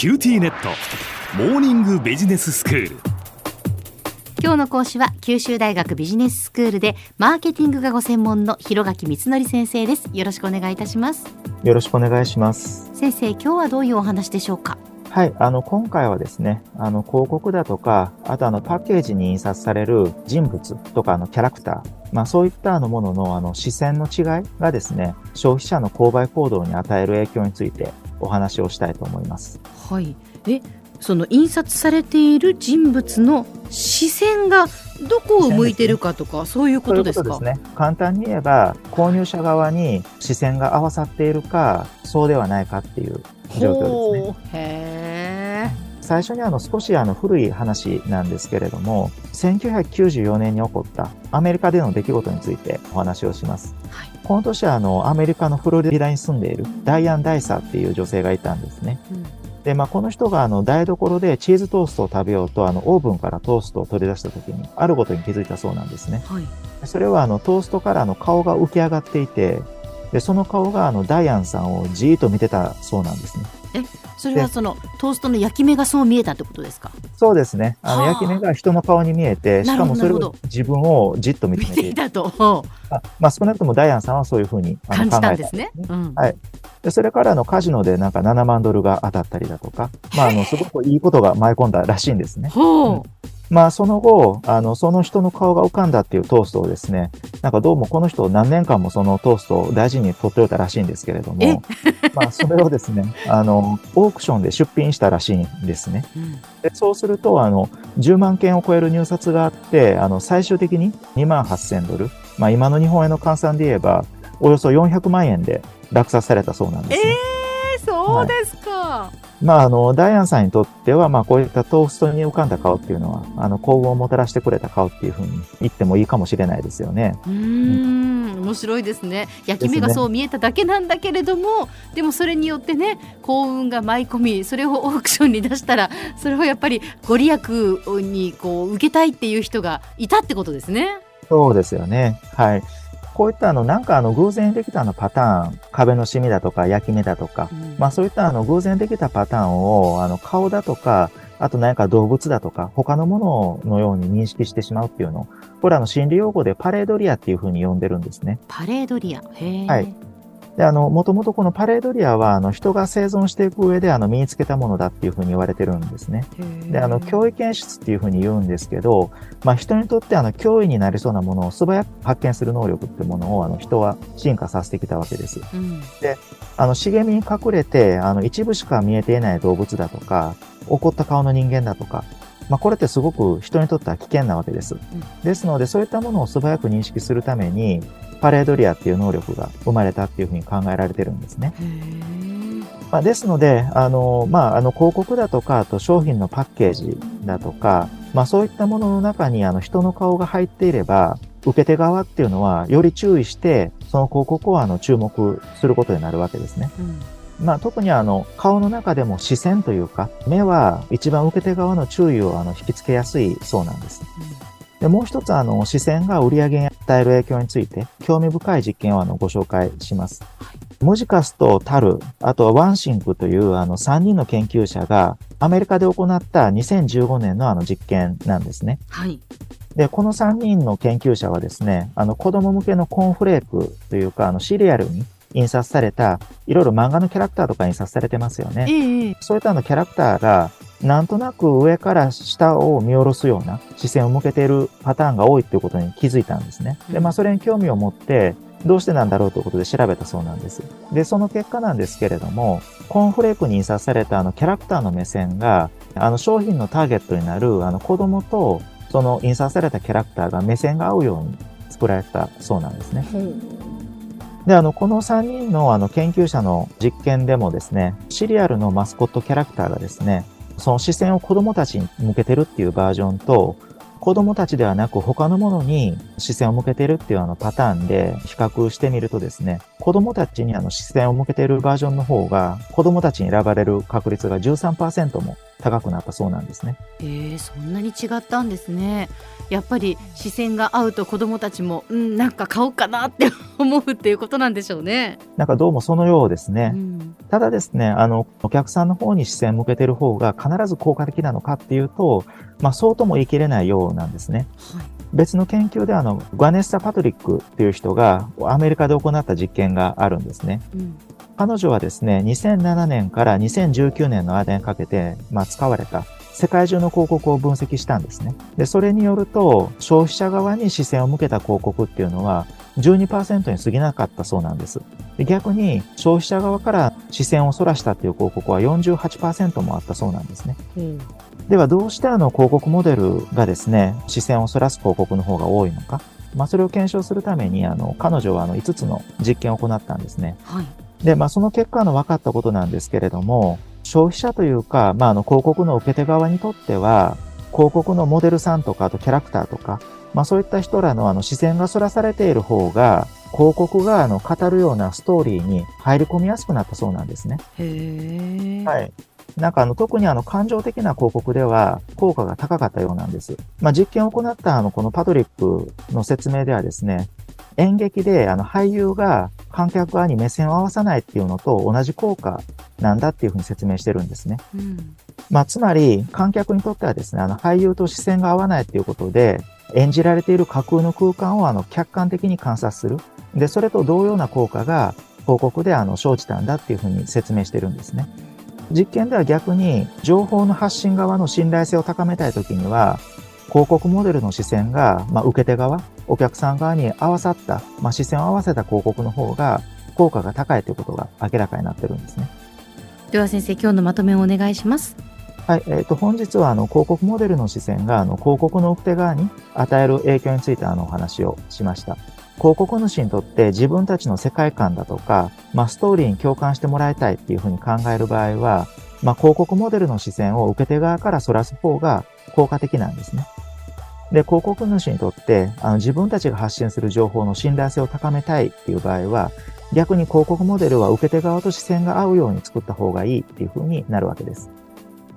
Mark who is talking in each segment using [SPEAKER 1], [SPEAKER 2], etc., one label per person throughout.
[SPEAKER 1] QTnet。モーニングビジネススクール。
[SPEAKER 2] 今日の講師は九州大学ビジネススクールでマーケティングがご専門の広垣光則先生です。よろしくお願いいたします。
[SPEAKER 3] よろしくお願いします。
[SPEAKER 2] 先生今日はどういうお話でしょうか？
[SPEAKER 3] はい、あの、今回はですね、あの、広告だとか、あとあの、パッケージに印刷される人物とか、あの、キャラクター、まあ、そういったあのものの、あの、視線の違いがですね、消費者の購買行動に与える影響についてお話をしたいと思います。
[SPEAKER 2] はいえその印刷されている人物の視線がどこを向いてるかとかそういうことですか？
[SPEAKER 3] すね。簡単に言えば、購入者側に視線が合わさっているか、そうではないかっていう状況ですね。最初にあの少しあの古い話なんですけれども、1994年に起こったアメリカでの出来事についてお話をします。
[SPEAKER 2] ーはい
[SPEAKER 3] この年はあのアメリカのフロリダに住んでいるダイアン・ダイサーっていう女性がいたんですね。
[SPEAKER 2] うん
[SPEAKER 3] で、まあ、この人があの台所でチーズトーストを食べようとあのオーブンからトーストを取り出した時にあることに気づいたそうなんですね。
[SPEAKER 2] はい
[SPEAKER 3] それはあのトーストからあの顔が浮き上がっていて、で、その顔があのダイアンさんをじーっと見てたそうなんですね。
[SPEAKER 2] それはそのトーストの焼き目がそう見えたってことですか？
[SPEAKER 3] そうですね。あの
[SPEAKER 2] はあ。
[SPEAKER 3] 焼き目が人の顔に見えて、しかもそれを自分をじっと見つ
[SPEAKER 2] 見
[SPEAKER 3] めてい
[SPEAKER 2] たと。
[SPEAKER 3] あまあ少なくともダイアンさんはそういうふうにあの
[SPEAKER 2] 感じたんですね、うん。
[SPEAKER 3] はい。で、それからあのカジノでなんか7万ドルが当たったりだとか、まああのすごくいいことが舞い込んだらしいんですね。
[SPEAKER 2] ほう、
[SPEAKER 3] まあその後、あのその人の顔が浮かんだっていうトーストをですね、なんかどうもこの人何年間もそのトーストを大事に取っておいたらしいんですけれど
[SPEAKER 2] え？
[SPEAKER 3] も、まあそれをですね、あのオークションで出品したらしいんですね。
[SPEAKER 2] うん
[SPEAKER 3] でそうすると、あの、10万件を超える入札があって、あの、最終的に2万8000ドル。まあ今の日本円の換算で言えば、およそ400万円で落札されたそうなんですね。
[SPEAKER 2] えー、そうですか、
[SPEAKER 3] まああの、ダイアンさんにとっては、まあこういったトーストに浮かんだ顔っていうのは、あの、幸運をもたらしてくれた顔っていうふうに言ってもいいかもしれないですよね。
[SPEAKER 2] うーん面白いですね焼き目がそう見えただけなんだけれどもで,、もそれによってね幸運が舞い込みそれをオークションに出したらそれをやっぱりご利益にこう受けたいっていう人がいたってことですね。
[SPEAKER 3] そうですよね。はい。こういったあの、なんかあの、偶然できたあのパターン、壁のシミだとか焼き目だとか、
[SPEAKER 2] うん。
[SPEAKER 3] まあそういったあの偶然できたパターンをあの顔だとか、あと何か動物だとか、他のもののように認識してしまうっていうの。を、これあの心理用語でパレードリアっていうふうに呼んでるんですね。
[SPEAKER 2] パレードリア。へえ、
[SPEAKER 3] はいで、あの、もともとこのパレードリアは、あの、人が生存していく上で、あの、身につけたものだっていうふうに言われてるんですね。で、あの、脅威検出っていうふうに言うんですけど、まあ、人にとってあの、脅威になりそうなものを素早く発見する能力ってものを、あの、人は進化させてきたわけです。
[SPEAKER 2] うん
[SPEAKER 3] あの、茂みに隠れて、あの、一部しか見えていない動物だとか、怒った顔の人間だとか、まあ、これってすごく人にとっては危険なわけです。ですので、そういったものを素早く認識するために、パレードリアっていう能力が生まれたっていうふうに考えられてるんですね。まあ、ですので、あの、まあ、あの、広告だとか、あと商品のパッケージだとか、まあ、そういったものの中に、あの、人の顔が入っていれば、受け手側っていうのは、より注意して、その広告を、あの、注目することになるわけですね。
[SPEAKER 2] うん
[SPEAKER 3] まあ、特にあの、顔の中でも視線というか、目は一番受け手側の注意をあの引きつけやすいそうなんです。で、もう一つあの、視線が売り上げに与える影響について、興味深い実験をあの、ご紹介します。ムジカスとタル、あとはワンシンクというあの、3人の研究者が、アメリカで行った2015年のあの実験なんですね。
[SPEAKER 2] はい
[SPEAKER 3] で、この3人の研究者はですね、あの、子供向けのコーンフレークというか、あの、シリアルに印刷された、いろいろ漫画のキャラクターとか印刷されてますよね。
[SPEAKER 2] ええ
[SPEAKER 3] そういったあのキャラクターが、なんとなく上から下を見下ろすような視線を向けているパターンが多いっていうことに気づいたんですね。で、まあそれに興味を持って、どうしてなんだろうということで調べたそうなんです。で、その結果なんですけれども、コーンフレークに印刷されたあのキャラクターの目線が、あの商品のターゲットになるあの子供とその印刷されたキャラクターが目線が合うように作られたそうなんですね。で、あの、この3人のあの研究者の実験でもですね、シリアルのマスコットキャラクターがですね、その視線を子供たちに向けてるっていうバージョンと、子供たちではなく他のものに視線を向けてるっていうあのパターンで比較してみるとですね、子供たちにあの視線を向けているバージョンの方が子供たちに選ばれる確率が13%も高くなったそうなんですね。
[SPEAKER 2] えー、そんなに違ったんですね。やっぱり視線が合うと子どもたちも、うん、なんか買おうかなって 思うっていうことなんでしょうね。
[SPEAKER 3] なんかどうもそのようですね。
[SPEAKER 2] うん、
[SPEAKER 3] ただですね、あの、お客さんの方に視線向けてる方が必ず効果的なのかっていうと、まあそうとも言い切れないようなんですね。
[SPEAKER 2] はい
[SPEAKER 3] 別の研究であの、ガネッサ・パトリックっていう人がアメリカで行った実験があるんですね。
[SPEAKER 2] うん
[SPEAKER 3] 彼女はですね、2007年から2019年の間にかけて、まあ、使われた世界中の広告を分析したんですね。で、それによると、消費者側に視線を向けた広告っていうのは12%に過ぎなかったそうなんです。で逆に、消費者側から視線を逸らしたっていう広告は48%もあったそうなんですね。
[SPEAKER 2] うん
[SPEAKER 3] では、どうしてあの広告モデルがですね、視線を逸らす広告の方が多いのか。まあ、それを検証するために、あの、彼女はあの5つの実験を行ったんですね。
[SPEAKER 2] はい
[SPEAKER 3] で、まあ、その結果の分かったことなんですけれども、消費者というか、まあ、あの、広告の受け手側にとっては、広告のモデルさんとか、あとキャラクターとか、まあ、そういった人らのあの、視線が反らされている方が、広告があの、語るようなストーリーに入り込みやすくなったそうなんですね。
[SPEAKER 2] へえ。
[SPEAKER 3] はい。なんかあの、特にあの、感情的な広告では効果が高かったようなんです。まあ、実験を行ったあの、このパトリックの説明ではですね、演劇であの、俳優が観客側に目線を合わさないっていうのと同じ効果なんだっていうふうに説明してるんですね。
[SPEAKER 2] うん
[SPEAKER 3] まあ、つまり、観客にとってはですね、あの、俳優と視線が合わないっていうことで、演じられている架空の空間をあの、客観的に観察する。で、それと同様な効果が広告であの、生じたんだっていうふうに説明してるんですね。実験では逆に、情報の発信側の信頼性を高めたいときには、広告モデルの視線が、まあ、受け手側、お客さん側に合わさった、まあ、視線を合わせた広告の方が、効果が高いということが明らかになってるんですね。
[SPEAKER 2] では先生今日のまとめをお願いします。
[SPEAKER 3] はい、えっ、と、本日は、あの、広告モデルの視線が、あの、広告の受け手側に与える影響について、あの、お話をしました。広告主にとって自分たちの世界観だとか、まあ、ストーリーに共感してもらいたいっていうふうに考える場合は、まあ、広告モデルの視線を受け手側から反らす方が効果的なんですね。で、広告主にとって、あの、自分たちが発信する情報の信頼性を高めたいっていう場合は、逆に広告モデルは受け手側と視線が合うように作った方がいいっていうふうになるわけです。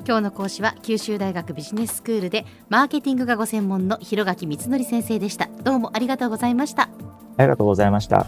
[SPEAKER 2] 今日の講師は九州大学ビジネススクールでマーケティングがご専門の広垣光則先生でした。どうもありがとうございました。
[SPEAKER 3] ありがとうございました。